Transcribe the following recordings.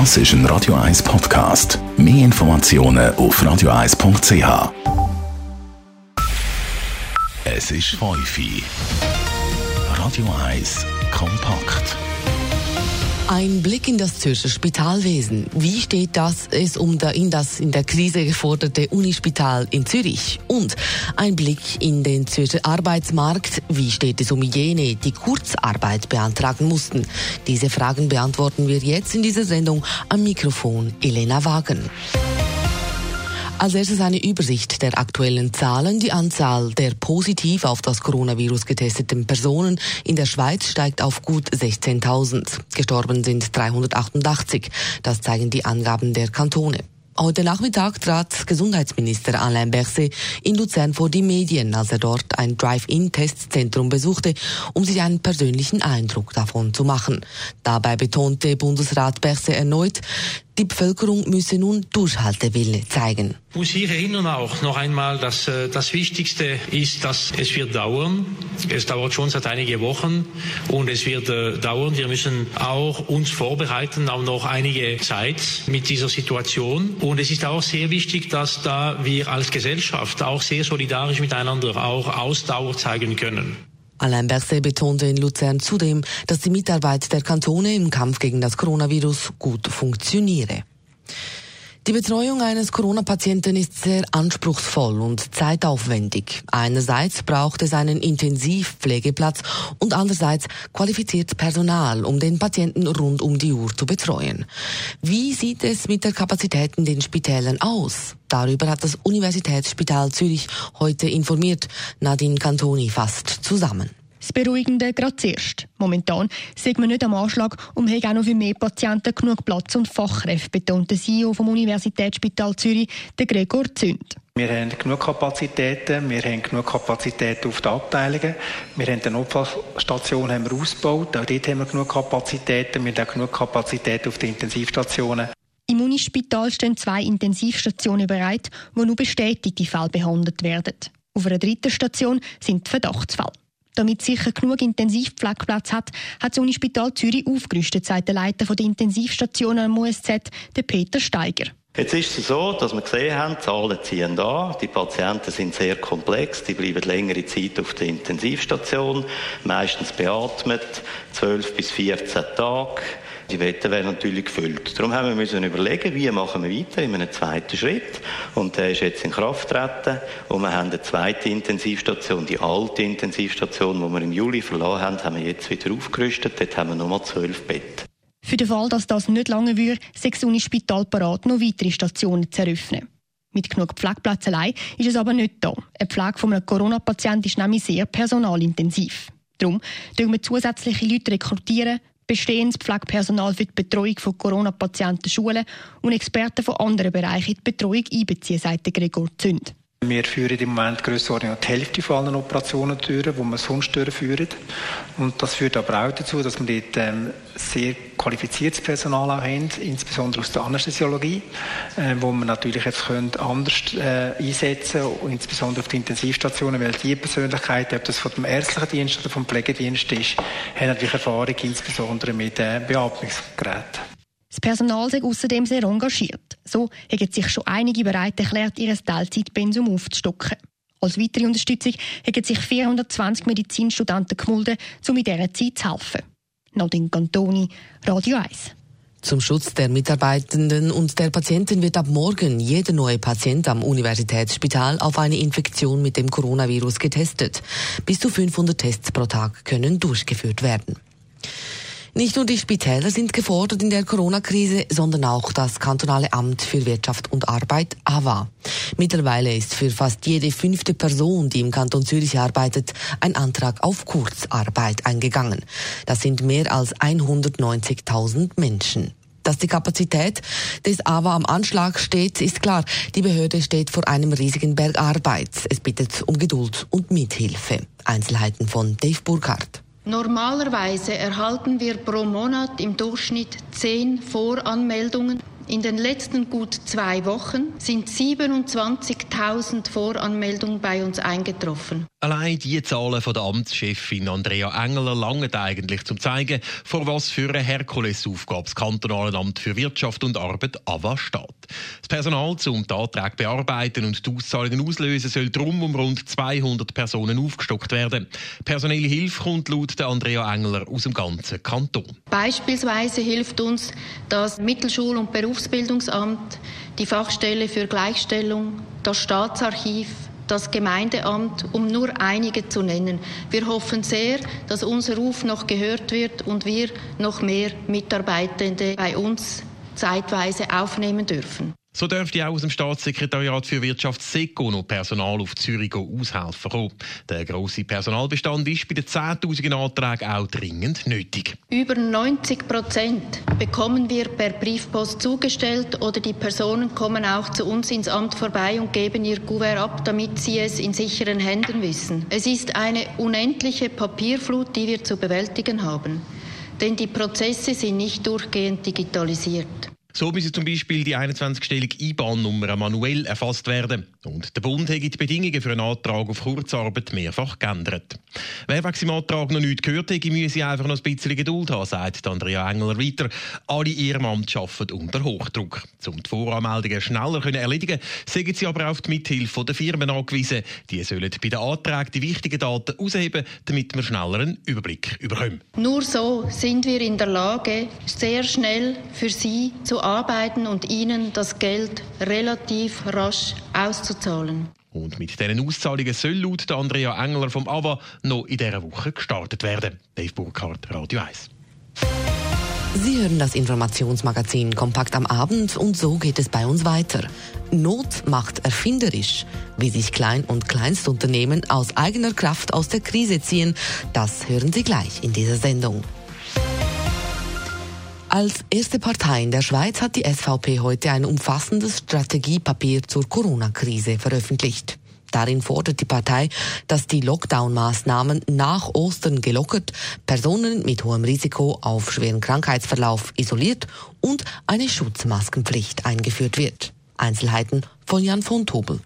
Das ist ein Radio 1 Podcast. Mehr Informationen auf radio1.ch. Es ist 5 Radio 1 kompakt. Ein Blick in das Zürcher Spitalwesen. Wie steht das es um der, in das in der Krise geforderte Unispital in Zürich? Und ein Blick in den Zürcher Arbeitsmarkt. Wie steht es um jene, die Kurzarbeit beantragen mussten? Diese Fragen beantworten wir jetzt in dieser Sendung am Mikrofon Elena Wagen. Als erstes eine Übersicht der aktuellen Zahlen. Die Anzahl der positiv auf das Coronavirus getesteten Personen in der Schweiz steigt auf gut 16.000. Gestorben sind 388. Das zeigen die Angaben der Kantone. Heute Nachmittag trat Gesundheitsminister Alain Berset in Luzern vor die Medien, als er dort ein Drive-In-Testzentrum besuchte, um sich einen persönlichen Eindruck davon zu machen. Dabei betonte Bundesrat Berset erneut, die Bevölkerung müsse nun Durchhaltewille zeigen. Ich muss hier erinnern auch noch einmal, dass äh, das Wichtigste ist, dass es wird dauern. Es dauert schon seit einigen Wochen und es wird äh, dauern. Wir müssen auch uns vorbereiten auf noch einige Zeit mit dieser Situation. Und es ist auch sehr wichtig, dass da wir als Gesellschaft auch sehr solidarisch miteinander auch Ausdauer zeigen können. Alain Berset betonte in Luzern zudem, dass die Mitarbeit der Kantone im Kampf gegen das Coronavirus gut funktioniere. Die Betreuung eines Corona-Patienten ist sehr anspruchsvoll und zeitaufwendig. Einerseits braucht es einen Intensivpflegeplatz und andererseits qualifiziert Personal, um den Patienten rund um die Uhr zu betreuen. Wie sieht es mit der Kapazität in den Spitälern aus? Darüber hat das Universitätsspital Zürich heute informiert. Nadine Cantoni fasst zusammen. Das Beruhigende gerade zuerst. Momentan sieht man nicht am Anschlag und haben auch noch für mehr Patienten genug Platz und Fachkräfte, betont der CEO vom Universitätsspital Zürich, der Gregor Zünd. Wir haben genug Kapazitäten, wir haben genug Kapazitäten auf den Abteilungen, wir haben die Notfallstation haben wir ausgebaut, auch dort haben wir genug Kapazitäten, wir haben auch genug Kapazitäten auf den Intensivstationen. Im Unispital stehen zwei Intensivstationen bereit, wo nur bestätigte Fälle behandelt werden. Auf einer dritten Station sind Verdachtsfälle. Damit sicher genug Intensivpflegeplatz hat, hat das Unispital Zürich aufgerüstet, sagt der Leiter der Intensivstation am USZ, der Peter Steiger. Jetzt ist es so, dass wir gesehen haben, die Zahlen ziehen an. Die Patienten sind sehr komplex, die bleiben längere Zeit auf der Intensivstation, meistens beatmet, 12 bis 14 Tage. Die Wetten werden natürlich gefüllt. Darum haben wir müssen überlegen, wie machen wir weiter in einem zweiten Schritt. Und der ist jetzt in Kraft getreten. Und wir haben eine zweite Intensivstation, die alte Intensivstation, die wir im Juli verloren haben, haben wir jetzt wieder aufgerüstet. Dort haben wir nochmal zwölf Betten. Für den Fall, dass das nicht lange würde, sechs Unispital parat, noch weitere Stationen zu eröffnen. Mit genug Pflegeplatz allein ist es aber nicht da. Eine Pflege von einem Corona-Patienten ist nämlich sehr personalintensiv. Darum rekrutieren wir zusätzliche Leute rekrutieren, bestehendes Pflegepersonal für die Betreuung von Corona-Patienten schulen und Experten von anderen Bereichen in die Betreuung einbeziehen, sagt Gregor Zünd. Wir führen im Moment grössenordnung die Hälfte von allen Operationen durch, die wir sonst durchführen. Und das führt aber auch dazu, dass wir dort ähm, sehr qualifiziertes Personal auch haben, insbesondere aus der Anästhesiologie, äh, wo wir natürlich jetzt können anders äh, einsetzen können, insbesondere auf die Intensivstationen, weil die Persönlichkeit, ob das von dem ärztlichen Dienst oder vom Pflegedienst ist, haben natürlich Erfahrung insbesondere mit äh, Beatmungsgeräten. Das Personal sei außerdem sehr engagiert. So haben sich schon einige bereit erklärt, ihr Teilzeitpensum aufzustocken. Als weitere Unterstützung haben sich 420 Medizinstudenten gemulden, um in dieser Zeit zu helfen. Nadine Cantoni, Radio 1. Zum Schutz der Mitarbeitenden und der Patienten wird ab morgen jeder neue Patient am Universitätsspital auf eine Infektion mit dem Coronavirus getestet. Bis zu 500 Tests pro Tag können durchgeführt werden. Nicht nur die Spitäler sind gefordert in der Corona-Krise, sondern auch das kantonale Amt für Wirtschaft und Arbeit, AWA. Mittlerweile ist für fast jede fünfte Person, die im Kanton Zürich arbeitet, ein Antrag auf Kurzarbeit eingegangen. Das sind mehr als 190.000 Menschen. Dass die Kapazität des AWA am Anschlag steht, ist klar. Die Behörde steht vor einem riesigen Berg Arbeit. Es bittet um Geduld und Mithilfe. Einzelheiten von Dave Burkhardt. Normalerweise erhalten wir pro Monat im Durchschnitt zehn Voranmeldungen. In den letzten gut zwei Wochen sind 27.000 Voranmeldungen bei uns eingetroffen. Allein die Zahlen von der Amtschefin Andrea Engeler langen eigentlich zum zeigen, vor was für eine Herkulesaufgabe das kantonale Amt für Wirtschaft und Arbeit AWA steht. Das Personal zum die Anträge bearbeiten und die Auszahlungen auslösen soll drum um rund 200 Personen aufgestockt werden. Personelle Hilfe kommt laut der Andrea Engeler aus dem ganzen Kanton. Beispielsweise hilft uns das Mittelschul- und Berufsbildungsamt, die Fachstelle für Gleichstellung, das Staatsarchiv, das Gemeindeamt, um nur einige zu nennen. Wir hoffen sehr, dass unser Ruf noch gehört wird und wir noch mehr Mitarbeitende bei uns zeitweise aufnehmen dürfen. So dürfte auch aus dem Staatssekretariat für Wirtschaft SECO noch Personal auf Zürich aushelfen kommen. Der grosse Personalbestand ist bei den 10.000 Anträgen auch dringend nötig. Über 90 Prozent bekommen wir per Briefpost zugestellt oder die Personen kommen auch zu uns ins Amt vorbei und geben ihr Kuvert ab, damit sie es in sicheren Händen wissen. Es ist eine unendliche Papierflut, die wir zu bewältigen haben. Denn die Prozesse sind nicht durchgehend digitalisiert. So müsse zum Beispiel die 21-stellige IBAN-Nummer manuell erfasst werden. Und der Bund hat die Bedingungen für einen Antrag auf Kurzarbeit mehrfach geändert. Wer wegen seinem Antrag noch nichts gehört hat, müsse einfach noch ein bisschen Geduld haben, sagt Andrea Engler weiter. Alle Ehrenamt arbeiten unter Hochdruck. Um die Voranmeldungen schneller zu erledigen sagen sie aber auf die Mithilfe der Firmen angewiesen. Die sollen bei den Anträgen die wichtigen Daten ausheben, damit wir schneller einen Überblick bekommen. Nur so sind wir in der Lage, sehr schnell für sie zu arbeiten und ihnen das Geld relativ rasch auszuzahlen. Und mit diesen Auszahlungen soll laut Andrea Engler vom AWA noch in dieser Woche gestartet werden. Dave Burkhardt, Radio 1. Sie hören das Informationsmagazin Kompakt am Abend und so geht es bei uns weiter. Not macht erfinderisch. Wie sich Klein- und Kleinstunternehmen aus eigener Kraft aus der Krise ziehen, das hören Sie gleich in dieser Sendung. Als erste Partei in der Schweiz hat die SVP heute ein umfassendes Strategiepapier zur Corona-Krise veröffentlicht. Darin fordert die Partei, dass die Lockdown-Maßnahmen nach Ostern gelockert, Personen mit hohem Risiko auf schweren Krankheitsverlauf isoliert und eine Schutzmaskenpflicht eingeführt wird. Einzelheiten von Jan von Tobel.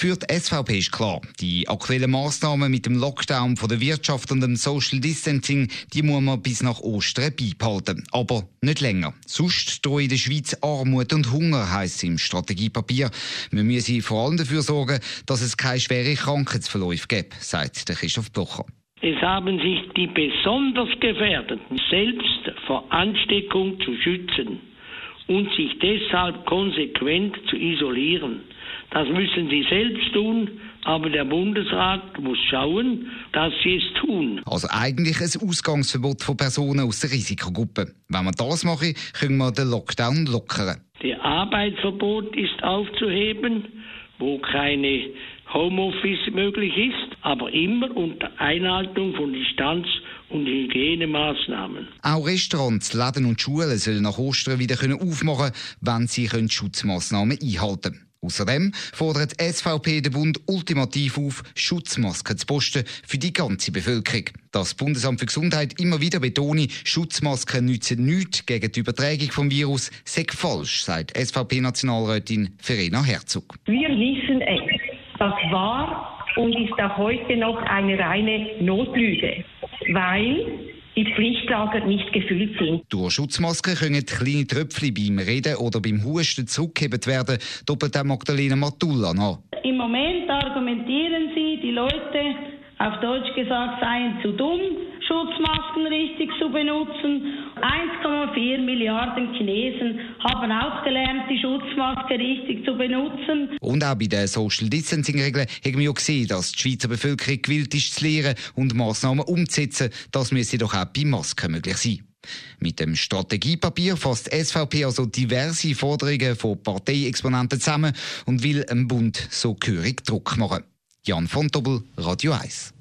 Für die SVP ist klar, die aktuellen Massnahmen mit dem Lockdown von der Wirtschaft und dem Social Distancing, die muss man bis nach Ostern beibehalten. Aber nicht länger. Sonst drohe in der Schweiz Armut und Hunger, heisst es im Strategiepapier. Wir müssen vor allem dafür sorgen, dass es keine schweren Krankheitsverläufe gibt, sagt der Christoph Blocher. Es haben sich die besonders Gefährdeten selbst vor Ansteckung zu schützen und sich deshalb konsequent zu isolieren. Das müssen sie selbst tun, aber der Bundesrat muss schauen, dass sie es tun. Also eigentlich ein Ausgangsverbot von Personen aus der Risikogruppe. Wenn wir das machen, können wir den Lockdown lockern. Der Arbeitsverbot ist aufzuheben, wo keine Homeoffice möglich ist, aber immer unter Einhaltung von Distanz und Hygienemaßnahmen. Auch Restaurants, Läden und Schulen sollen nach Ostern wieder aufmachen können, wenn sie Schutzmaßnahmen einhalten können. Außerdem fordert SVP den Bund ultimativ auf, Schutzmasken zu posten für die ganze Bevölkerung. Das Bundesamt für Gesundheit immer wieder betone, Schutzmasken nützen nichts gegen die Übertragung vom Virus, sei falsch, sagt SVP-Nationalrätin Verena Herzog. Wir wissen es. Das war und ist auch heute noch eine reine Notlüge, weil die Pflichtlager nicht gefüllt sind. Durch Schutzmasken können kleine Tröpfchen beim Reden oder beim Husten zurückgeheben werden, doppelt auch Magdalena Matulla nach. Im Moment argumentieren sie, die Leute, auf Deutsch gesagt, seien zu dumm, Schutzmasken richtig zu benutzen. 1,4 Milliarden Chinesen haben auch gelernt, die Schutzmaske richtig zu benutzen. Und auch bei den Social Distancing-Regeln haben wir ja gesehen, dass die Schweizer Bevölkerung gewillt ist zu lernen und Massnahmen umzusetzen. Das müsse doch auch bei Masken möglich sein. Mit dem Strategiepapier fasst die SVP also diverse Forderungen von Parteiexponenten zusammen und will dem Bund so gehörig Druck machen. Jan von Dobbel, Radio 1.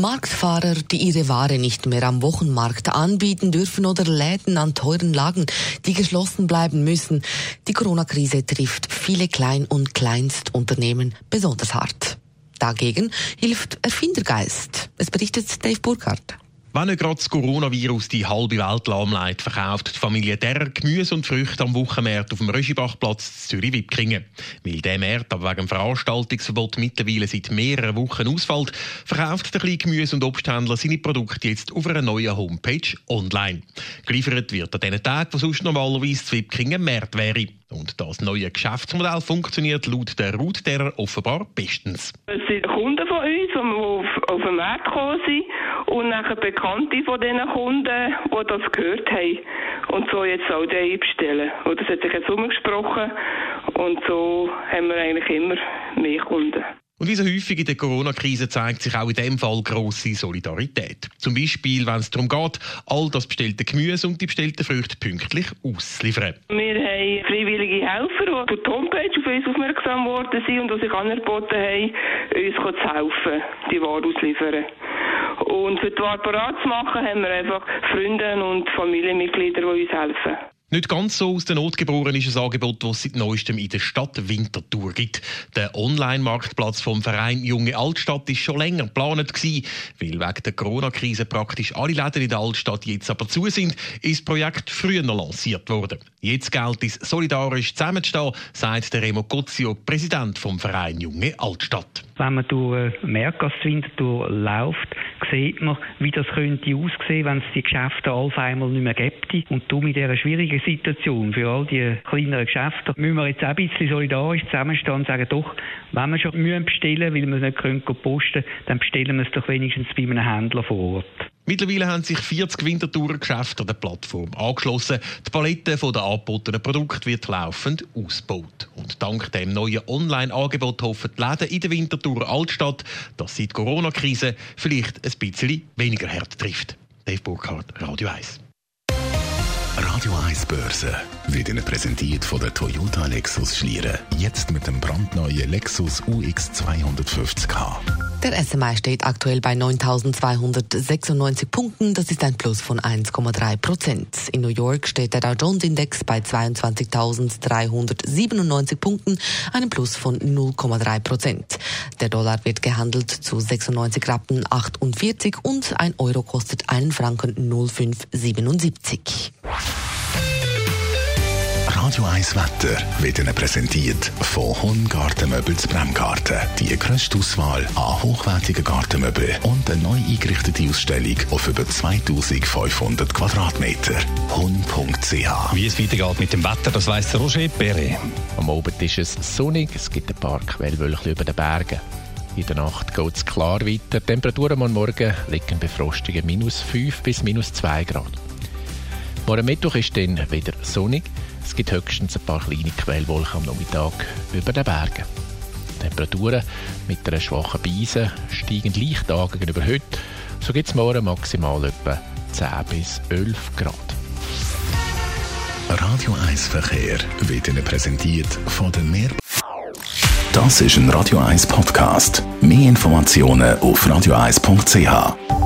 Marktfahrer, die ihre Ware nicht mehr am Wochenmarkt anbieten dürfen oder Läden an teuren Lagen, die geschlossen bleiben müssen. Die Corona-Krise trifft viele Klein- und Kleinstunternehmen besonders hart. Dagegen hilft Erfindergeist. Es berichtet Dave Burkhardt. Wenn nicht gerade das Coronavirus die halbe Welt lahmlegt, verkauft die Familie Derr Gemüse und Früchte am Wochenmarkt auf dem Röschibachplatz Zürich-Wipkingen. Weil der Markt aber wegen Veranstaltungsverbot mittlerweile seit mehreren Wochen ausfällt, verkauft der kleine Gemüse- und Obsthändler seine Produkte jetzt auf einer neuen Homepage online. Geliefert wird an den Tagen, wo sonst normalerweise Wipkingen Markt wäre. Und das neue Geschäftsmodell funktioniert laut der Route offenbar bestens. Es sind Kunden von uns, die auf, auf den Markt gekommen sind und nachher Bekannte von diesen Kunden, die das gehört haben und so jetzt auch die bestellen. Und das hat sich jetzt umgesprochen und so haben wir eigentlich immer mehr Kunden. Und wie so häufig in der Corona-Krise zeigt sich auch in diesem Fall grosse Solidarität. Zum Beispiel, wenn es darum geht, all das bestellte Gemüse und die bestellten Früchte pünktlich auszuliefern. Wir haben freiwillige Helfer, die durch die Homepage auf uns aufmerksam geworden sind und die sich angeboten haben, uns zu helfen, die Ware auszuliefern. Und für die Ware parat zu machen, haben wir einfach Freunde und Familienmitglieder, die uns helfen. Nicht ganz so aus der Not geboren ist ein Angebot, das es seit neuestem in der Stadt Winterthur gibt. Der Online-Marktplatz vom Verein Junge Altstadt ist schon länger geplant gewesen. Weil wegen der Corona-Krise praktisch alle Läden in der Altstadt jetzt aber zu sind, ist das Projekt früher noch lanciert worden. Jetzt gilt es, solidarisch zusammenzustehen, sagt der Remo Cozio, Präsident vom Verein Junge Altstadt. Wenn man durch Mehrgasse Winterthur läuft, sieht man, wie das könnte aussehen, wenn es die Geschäfte auf einmal nicht mehr gäbe. Und du mit dieser schwierigen Situation für all die kleineren Geschäfte müssen wir jetzt auch ein bisschen solidarisch zusammenstehen und sagen, doch, wenn wir schon müssen bestellen, weil wir es nicht können posten dann bestellen wir es doch wenigstens bei einem Händler vor Ort. Mittlerweile haben sich 40 Wintertourer-Geschäfte an der Plattform angeschlossen. Die Palette der angebotenen Produkte wird laufend ausgebaut. Und dank dem neuen Online-Angebot hoffen die Läden in der Winterthur Altstadt, dass sie die Corona-Krise vielleicht ein bisschen weniger hart trifft. Dave Burkhardt, Radio 1. Radio 1 Börse wird Ihnen präsentiert von der Toyota Lexus Schlieren. Jetzt mit dem brandneuen Lexus UX 250k. Der SMI steht aktuell bei 9.296 Punkten. Das ist ein Plus von 1,3 Prozent. In New York steht der Dow Jones Index bei 22.397 Punkten, einem Plus von 0,3 Prozent. Der Dollar wird gehandelt zu 96 Rappen 48 und ein Euro kostet einen Franken 0,577. Radio 1 Wetter wird Ihnen präsentiert von Honn Gartenmöbel zu Bremgarten. Die grösste Auswahl an hochwertigen Gartenmöbeln und eine neu eingerichtete Ausstellung auf über 2500 Quadratmeter. Honn.ch Wie es weitergeht mit dem Wetter, das weiss Roger Perret. Am Abend ist es sonnig, es gibt ein paar Quellwölkchen über den Bergen. In der Nacht geht es klar weiter. Die Temperaturen am Morgen liegen bei frostigen minus 5 bis minus 2 Grad. Morgen Mittwoch ist dann wieder sonnig. Es gibt höchstens ein paar kleine Quellwolken am Nachmittag über den Bergen. Temperaturen mit einer schwachen Beise steigen leicht an gegenüber heute. So gibt es morgen maximal etwa 10 bis 11 Grad. Radio 1 Verkehr wird Ihnen präsentiert von der Meer. Das ist ein Radio 1 Podcast. Mehr Informationen auf radio1.ch.